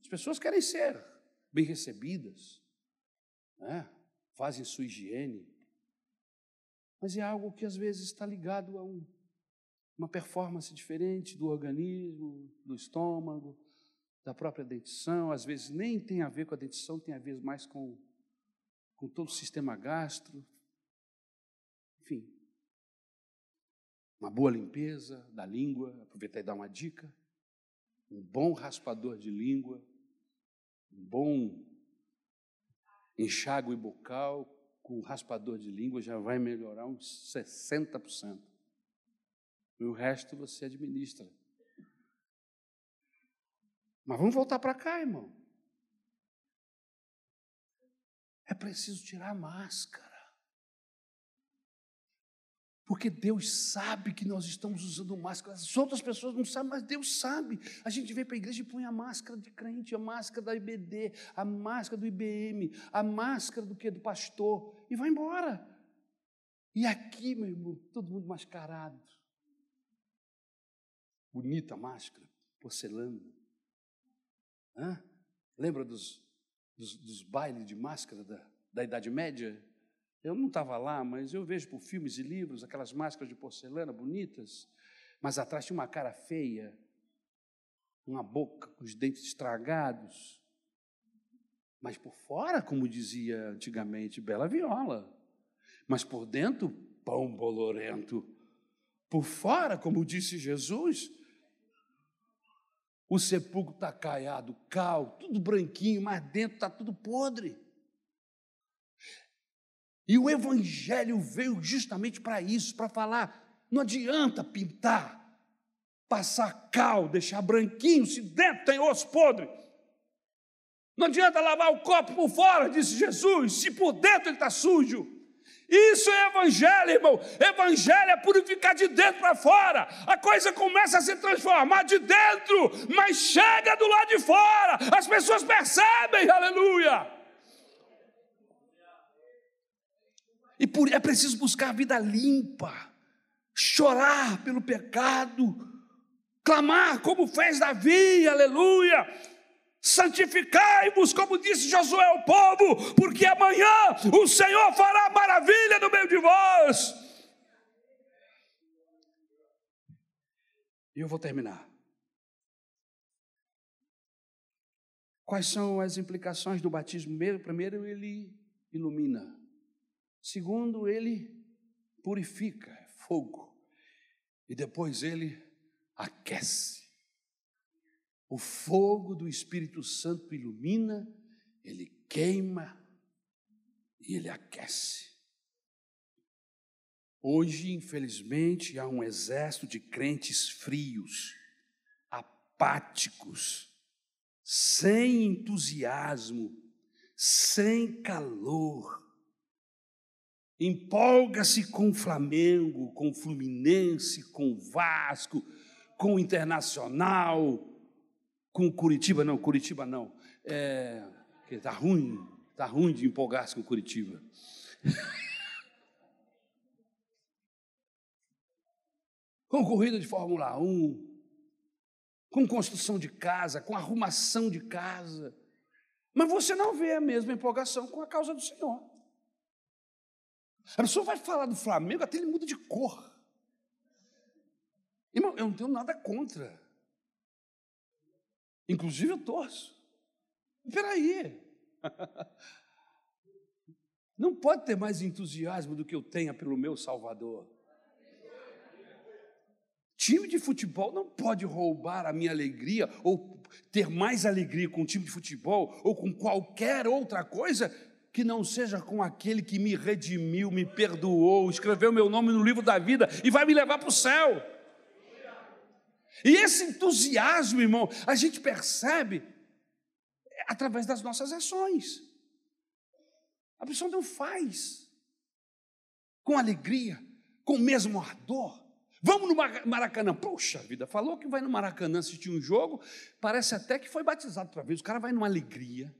As pessoas querem ser bem recebidas, né? fazem sua higiene, mas é algo que às vezes está ligado a um, uma performance diferente do organismo, do estômago, da própria dentição, às vezes nem tem a ver com a dentição, tem a ver mais com, com todo o sistema gastro. Enfim, uma boa limpeza da língua, aproveitar e dar uma dica. Um bom raspador de língua, um bom enxágue bucal com raspador de língua já vai melhorar uns 60%. E o resto você administra. Mas vamos voltar para cá, irmão. É preciso tirar a máscara. Porque Deus sabe que nós estamos usando máscara. As outras pessoas não sabem, mas Deus sabe. A gente vem para a igreja e põe a máscara de crente, a máscara da IBD, a máscara do IBM, a máscara do que? Do pastor, e vai embora. E aqui, meu irmão, todo mundo mascarado. Bonita máscara, porcelana. Hã? Lembra dos, dos, dos bailes de máscara da, da Idade Média? Eu não estava lá, mas eu vejo por filmes e livros aquelas máscaras de porcelana bonitas, mas atrás tinha uma cara feia, uma boca com os dentes estragados. Mas por fora, como dizia antigamente, bela viola. Mas por dentro, pão bolorento. Por fora, como disse Jesus, o sepulcro está caiado, cal, tudo branquinho, mas dentro está tudo podre. E o Evangelho veio justamente para isso, para falar: não adianta pintar, passar cal, deixar branquinho, se dentro tem osso podre. Não adianta lavar o copo por fora, disse Jesus, se por dentro ele está sujo. Isso é evangelho, irmão. Evangelho é purificar de dentro para fora. A coisa começa a se transformar de dentro, mas chega do lado de fora. As pessoas percebem, aleluia. E por, é preciso buscar a vida limpa, chorar pelo pecado, clamar como fez Davi, aleluia Santificai-vos, como disse Josué ao povo, porque amanhã o Senhor fará maravilha no meio de vós. E eu vou terminar. Quais são as implicações do batismo? Primeiro, ele ilumina. Segundo, ele purifica, é fogo. E depois ele aquece. O fogo do Espírito Santo ilumina, ele queima e ele aquece. Hoje, infelizmente, há um exército de crentes frios, apáticos, sem entusiasmo, sem calor. Empolga-se com o Flamengo, com o Fluminense, com o Vasco, com o Internacional, com Curitiba, não, Curitiba não. É, tá ruim, tá ruim de empolgar-se com Curitiba. com corrida de Fórmula 1, com construção de casa, com arrumação de casa. Mas você não vê a mesma empolgação com a causa do Senhor. A pessoa vai falar do Flamengo, até ele muda de cor. Irmão, eu não tenho nada contra. Inclusive eu torço. Espera aí. Não pode ter mais entusiasmo do que eu tenha pelo meu Salvador. Time de futebol não pode roubar a minha alegria ou ter mais alegria com o time de futebol ou com qualquer outra coisa que não seja com aquele que me redimiu, me perdoou, escreveu meu nome no livro da vida e vai me levar para o céu. E esse entusiasmo, irmão, a gente percebe, através das nossas ações. A pessoa não faz com alegria, com o mesmo ardor. Vamos no Maracanã. Puxa vida, falou que vai no Maracanã assistir um jogo, parece até que foi batizado outra vez. O cara vai numa alegria,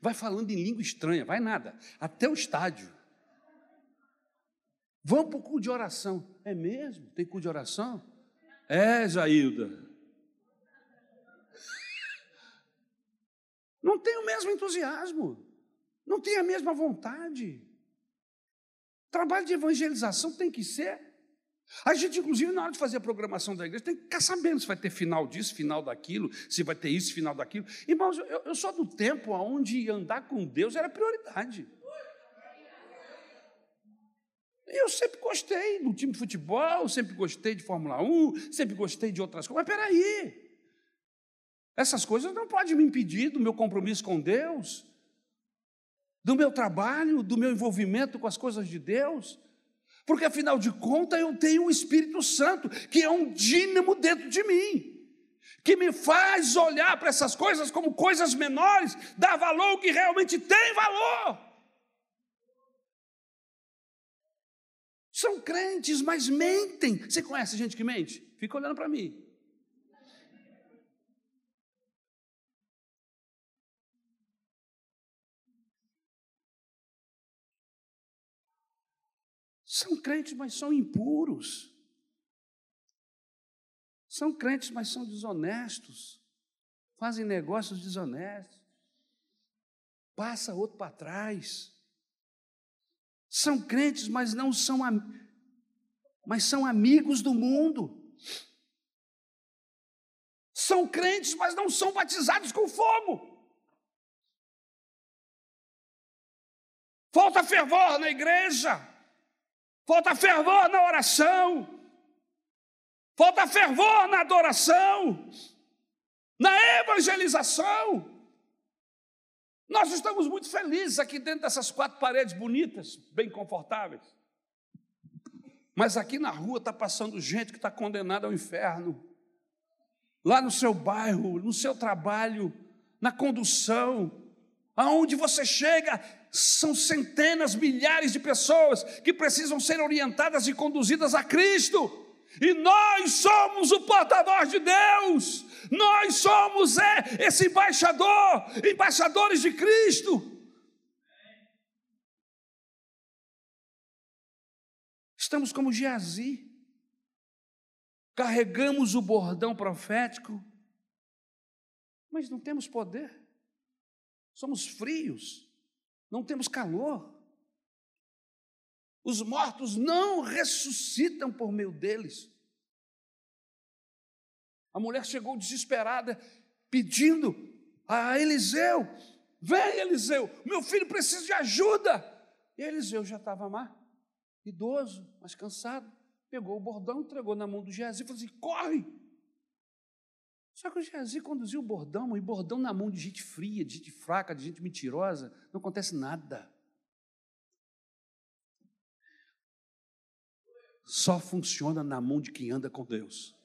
vai falando em língua estranha, vai nada, até o estádio. Vamos para o culto de oração. É mesmo? Tem culto de oração? É, Jailda. Não tem o mesmo entusiasmo, não tem a mesma vontade. Trabalho de evangelização tem que ser. A gente, inclusive, na hora de fazer a programação da igreja, tem que ficar sabendo se vai ter final disso, final daquilo, se vai ter isso, final daquilo. Irmãos, eu, eu sou do tempo onde andar com Deus era prioridade. Eu sempre gostei do time de futebol, sempre gostei de Fórmula 1, sempre gostei de outras coisas. Mas peraí, essas coisas não podem me impedir do meu compromisso com Deus, do meu trabalho, do meu envolvimento com as coisas de Deus, porque afinal de contas eu tenho o Espírito Santo, que é um dínamo dentro de mim, que me faz olhar para essas coisas como coisas menores, dar valor ao que realmente tem valor. São crentes, mas mentem. Você conhece gente que mente? Fica olhando para mim. São crentes, mas são impuros. São crentes, mas são desonestos. Fazem negócios desonestos. Passa outro para trás. São crentes, mas não são mas são amigos do mundo. São crentes, mas não são batizados com fogo. Falta fervor na igreja. Falta fervor na oração. Falta fervor na adoração. Na evangelização. Nós estamos muito felizes aqui dentro dessas quatro paredes bonitas, bem confortáveis. Mas aqui na rua está passando gente que está condenada ao inferno. Lá no seu bairro, no seu trabalho, na condução, aonde você chega, são centenas, milhares de pessoas que precisam ser orientadas e conduzidas a Cristo. E nós somos o portador de Deus, nós somos é, esse embaixador, embaixadores de Cristo. Estamos como Geazi, carregamos o bordão profético, mas não temos poder, somos frios, não temos calor. Os mortos não ressuscitam por meio deles. A mulher chegou desesperada, pedindo a Eliseu: Vem, Eliseu, meu filho precisa de ajuda. E Eliseu já estava lá, idoso, mas cansado. Pegou o bordão, entregou na mão do Geazi e falou assim: Corre! Só que o Geazi conduziu o bordão, e bordão na mão de gente fria, de gente fraca, de gente mentirosa, não acontece nada. Só funciona na mão de quem anda com Deus.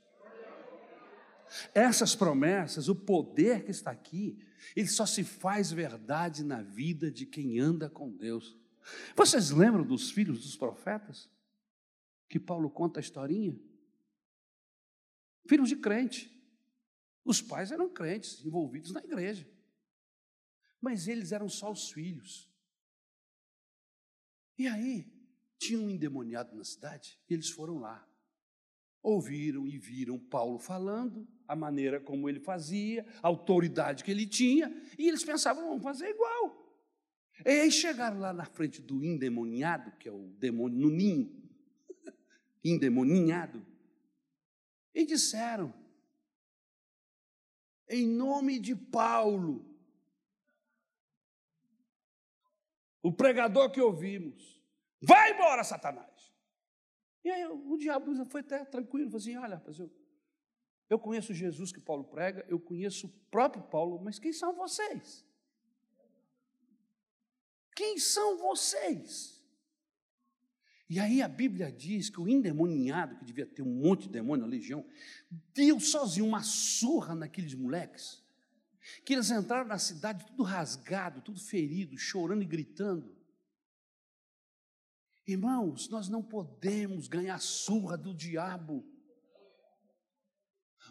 Essas promessas, o poder que está aqui, ele só se faz verdade na vida de quem anda com Deus. Vocês lembram dos filhos dos profetas? Que Paulo conta a historinha? Filhos de crente. Os pais eram crentes, envolvidos na igreja. Mas eles eram só os filhos. E aí, tinha um endemoniado na cidade e eles foram lá. Ouviram e viram Paulo falando, a maneira como ele fazia, a autoridade que ele tinha, e eles pensavam, vamos fazer igual. E aí chegaram lá na frente do endemoniado, que é o demônio no ninho, endemoninhado, e disseram, em nome de Paulo, o pregador que ouvimos, Vai embora, Satanás. E aí o diabo foi até tranquilo, falou assim: olha, rapaz, eu, eu conheço Jesus que Paulo prega, eu conheço o próprio Paulo, mas quem são vocês? Quem são vocês? E aí a Bíblia diz que o endemoniado, que devia ter um monte de demônio, a legião, deu sozinho uma surra naqueles moleques. que eles entraram na cidade tudo rasgado, tudo ferido, chorando e gritando. Irmãos, nós não podemos ganhar surra do diabo.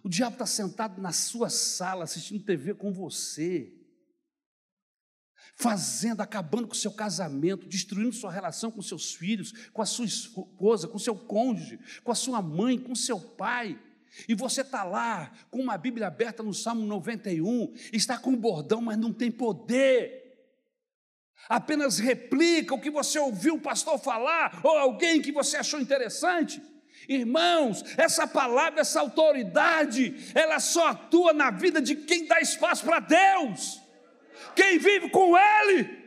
O diabo está sentado na sua sala assistindo TV com você, fazendo, acabando com o seu casamento, destruindo sua relação com seus filhos, com a sua esposa, com seu cônjuge, com a sua mãe, com seu pai. E você está lá com uma Bíblia aberta no Salmo 91, está com um bordão, mas não tem poder. Apenas replica o que você ouviu o pastor falar, ou alguém que você achou interessante. Irmãos, essa palavra, essa autoridade, ela só atua na vida de quem dá espaço para Deus, quem vive com Ele.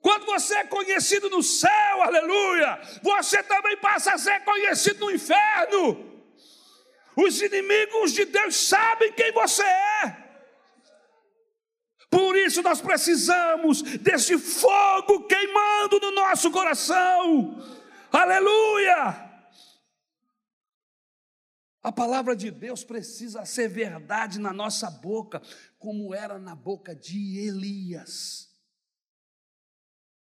Quando você é conhecido no céu, aleluia, você também passa a ser conhecido no inferno. Os inimigos de Deus sabem quem você é. Por isso nós precisamos desse fogo queimando no nosso coração. Aleluia! A palavra de Deus precisa ser verdade na nossa boca, como era na boca de Elias.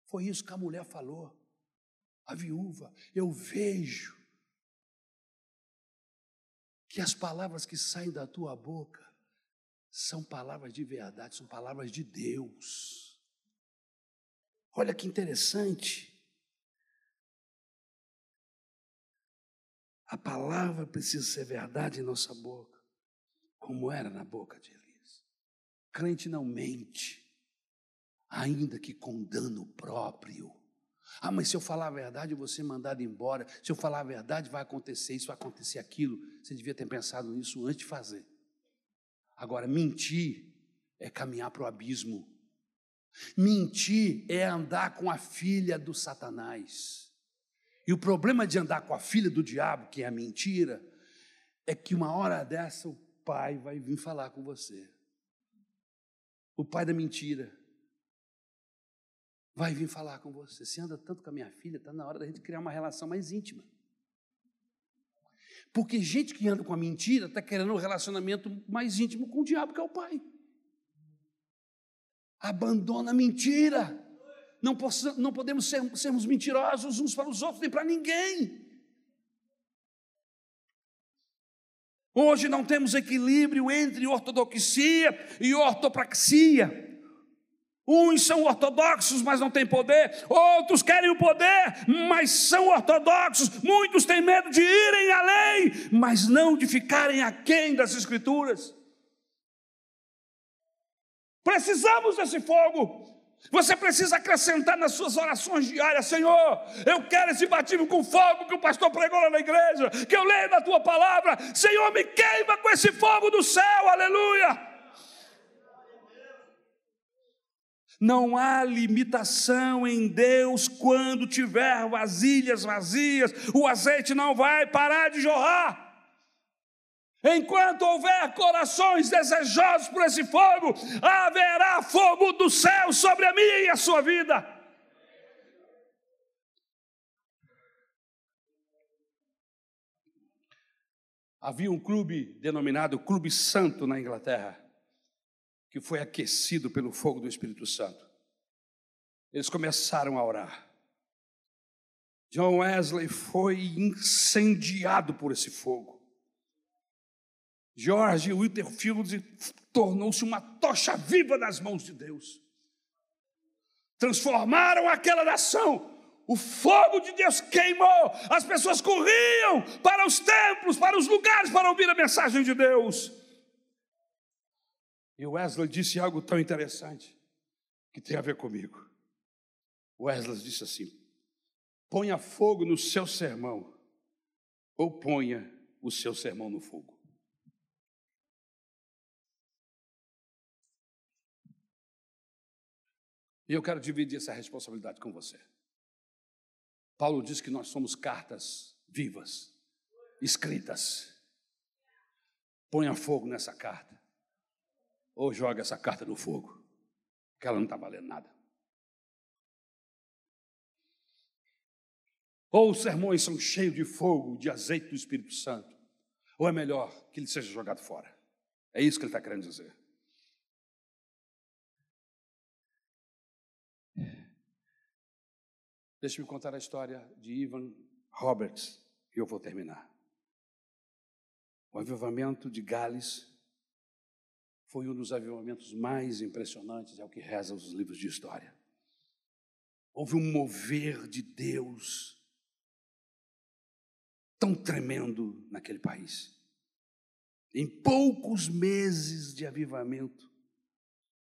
Foi isso que a mulher falou. A viúva, eu vejo que as palavras que saem da tua boca são palavras de verdade, são palavras de Deus. Olha que interessante. A palavra precisa ser verdade em nossa boca, como era na boca de Elias. Crente não mente, ainda que com dano próprio. Ah, mas se eu falar a verdade, eu vou ser mandado embora. Se eu falar a verdade, vai acontecer isso, vai acontecer aquilo. Você devia ter pensado nisso antes de fazer. Agora, mentir é caminhar para o abismo. Mentir é andar com a filha do Satanás. E o problema de andar com a filha do diabo, que é a mentira, é que uma hora dessa o pai vai vir falar com você. O pai da mentira vai vir falar com você. Você anda tanto com a minha filha, está na hora da gente criar uma relação mais íntima. Porque gente que anda com a mentira está querendo um relacionamento mais íntimo com o diabo, que é o pai. Abandona a mentira. Não, não podemos ser, sermos mentirosos uns para os outros, nem para ninguém. Hoje não temos equilíbrio entre ortodoxia e ortopraxia. Uns são ortodoxos, mas não têm poder. Outros querem o poder, mas são ortodoxos. Muitos têm medo de irem além, mas não de ficarem aquém das Escrituras. Precisamos desse fogo. Você precisa acrescentar nas suas orações diárias, Senhor, eu quero esse batismo com fogo que o pastor pregou lá na igreja, que eu leio na tua palavra. Senhor, me queima com esse fogo do céu, aleluia. Não há limitação em Deus quando tiver vasilhas vazias, o azeite não vai parar de jorrar. Enquanto houver corações desejosos por esse fogo, haverá fogo do céu sobre a minha e a sua vida. Havia um clube denominado Clube Santo na Inglaterra, que foi aquecido pelo fogo do Espírito Santo. Eles começaram a orar. John Wesley foi incendiado por esse fogo. George Whitfield tornou-se uma tocha viva nas mãos de Deus. Transformaram aquela nação. O fogo de Deus queimou. As pessoas corriam para os templos, para os lugares para ouvir a mensagem de Deus. E Wesley disse algo tão interessante que tem a ver comigo. Wesley disse assim: ponha fogo no seu sermão, ou ponha o seu sermão no fogo. E eu quero dividir essa responsabilidade com você. Paulo diz que nós somos cartas vivas, escritas. Ponha fogo nessa carta ou joga essa carta no fogo, que ela não está valendo nada. Ou os sermões são cheios de fogo, de azeite do Espírito Santo, ou é melhor que ele seja jogado fora. É isso que ele está querendo dizer. Deixe-me contar a história de Ivan Roberts e eu vou terminar. O avivamento de Gales foi um dos avivamentos mais impressionantes, é o que reza os livros de história. Houve um mover de Deus tão tremendo naquele país. Em poucos meses de avivamento,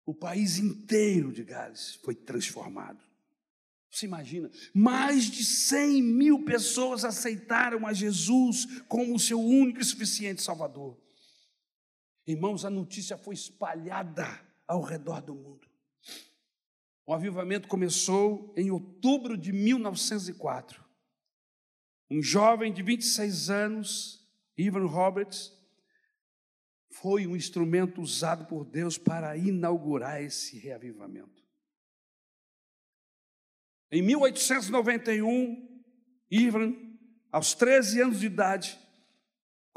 o país inteiro de Gales foi transformado. Você imagina? Mais de 100 mil pessoas aceitaram a Jesus como o seu único e suficiente Salvador. Irmãos, a notícia foi espalhada ao redor do mundo. O avivamento começou em outubro de 1904. Um jovem de 26 anos, Ivan Roberts, foi um instrumento usado por Deus para inaugurar esse reavivamento. Em 1891, Ivan, aos 13 anos de idade,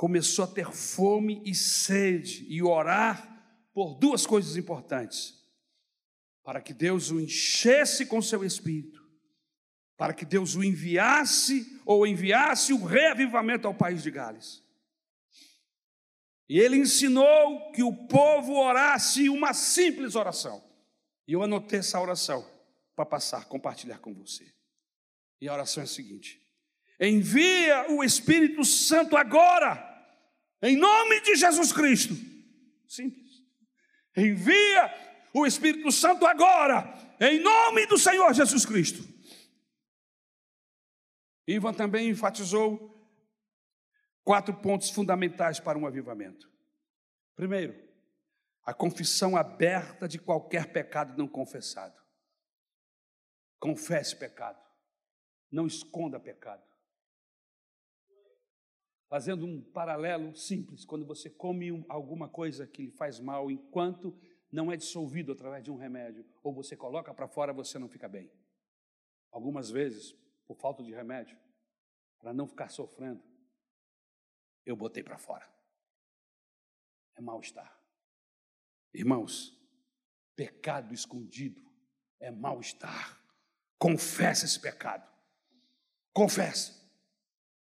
começou a ter fome e sede e orar por duas coisas importantes: para que Deus o enchesse com seu espírito, para que Deus o enviasse ou enviasse o reavivamento ao país de Gales. E ele ensinou que o povo orasse uma simples oração. E eu anotei essa oração para passar, compartilhar com você. E a oração é a seguinte: envia o Espírito Santo agora em nome de Jesus Cristo. Simples. Envia o Espírito Santo agora, em nome do Senhor Jesus Cristo. Ivan também enfatizou quatro pontos fundamentais para um avivamento. Primeiro, a confissão aberta de qualquer pecado não confessado. Confesse pecado, não esconda pecado fazendo um paralelo simples, quando você come um, alguma coisa que lhe faz mal, enquanto não é dissolvido através de um remédio, ou você coloca para fora, você não fica bem. Algumas vezes, por falta de remédio, para não ficar sofrendo, eu botei para fora. É mal-estar. Irmãos, pecado escondido é mal-estar. Confesse esse pecado. Confesse.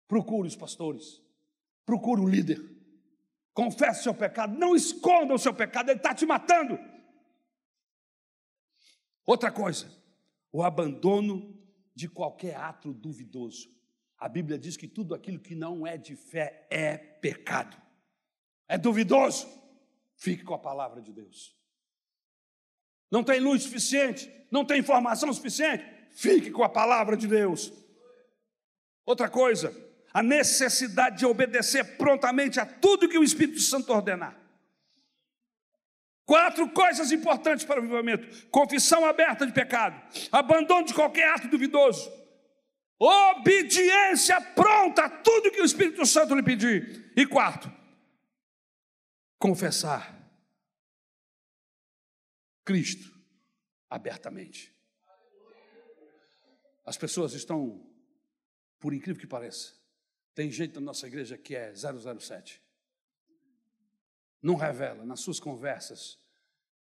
Procure os pastores procura um líder. Confesse seu pecado, não esconda o seu pecado, ele está te matando. Outra coisa, o abandono de qualquer ato duvidoso. A Bíblia diz que tudo aquilo que não é de fé é pecado, é duvidoso. Fique com a palavra de Deus. Não tem luz suficiente, não tem informação suficiente, fique com a palavra de Deus. Outra coisa, a necessidade de obedecer prontamente a tudo que o Espírito Santo ordenar. Quatro coisas importantes para o avivamento: confissão aberta de pecado, abandono de qualquer ato duvidoso, obediência pronta a tudo que o Espírito Santo lhe pedir. E quarto, confessar Cristo abertamente. As pessoas estão, por incrível que pareça, tem gente na nossa igreja que é 007. Não revela nas suas conversas,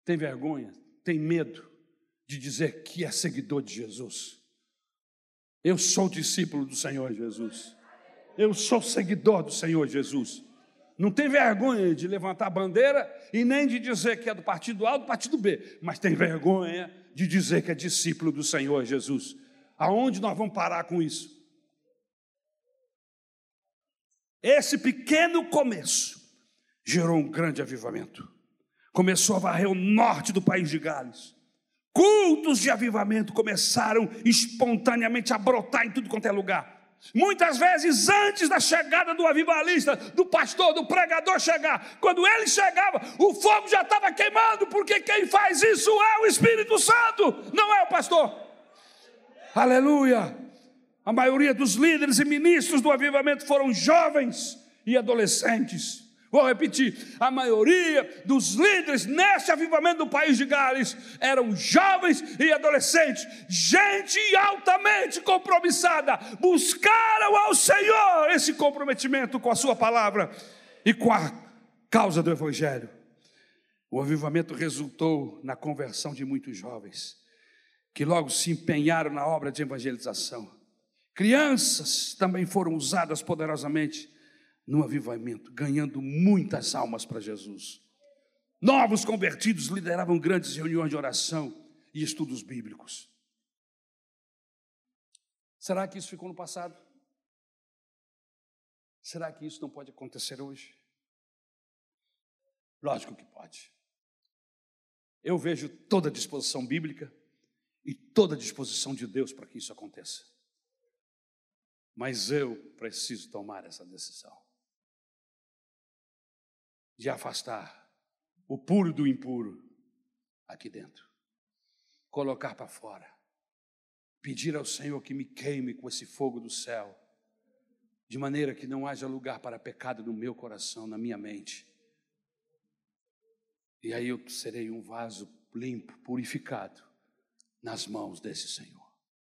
tem vergonha, tem medo de dizer que é seguidor de Jesus. Eu sou discípulo do Senhor Jesus. Eu sou seguidor do Senhor Jesus. Não tem vergonha de levantar a bandeira e nem de dizer que é do partido A ou do partido B, mas tem vergonha de dizer que é discípulo do Senhor Jesus. Aonde nós vamos parar com isso? Esse pequeno começo gerou um grande avivamento. Começou a varrer o norte do país de Gales. Cultos de avivamento começaram espontaneamente a brotar em tudo quanto é lugar. Muitas vezes antes da chegada do avivalista, do pastor, do pregador chegar, quando ele chegava, o fogo já estava queimando, porque quem faz isso é o Espírito Santo, não é o pastor. Aleluia! A maioria dos líderes e ministros do avivamento foram jovens e adolescentes. Vou repetir: a maioria dos líderes neste avivamento do país de Gales eram jovens e adolescentes, gente altamente compromissada, buscaram ao Senhor esse comprometimento com a Sua palavra e com a causa do Evangelho. O avivamento resultou na conversão de muitos jovens que logo se empenharam na obra de evangelização. Crianças também foram usadas poderosamente no avivamento, ganhando muitas almas para Jesus. Novos convertidos lideravam grandes reuniões de oração e estudos bíblicos. Será que isso ficou no passado? Será que isso não pode acontecer hoje? Lógico que pode. Eu vejo toda a disposição bíblica e toda a disposição de Deus para que isso aconteça. Mas eu preciso tomar essa decisão de afastar o puro do impuro aqui dentro, colocar para fora, pedir ao Senhor que me queime com esse fogo do céu, de maneira que não haja lugar para pecado no meu coração, na minha mente. E aí eu serei um vaso limpo, purificado, nas mãos desse Senhor.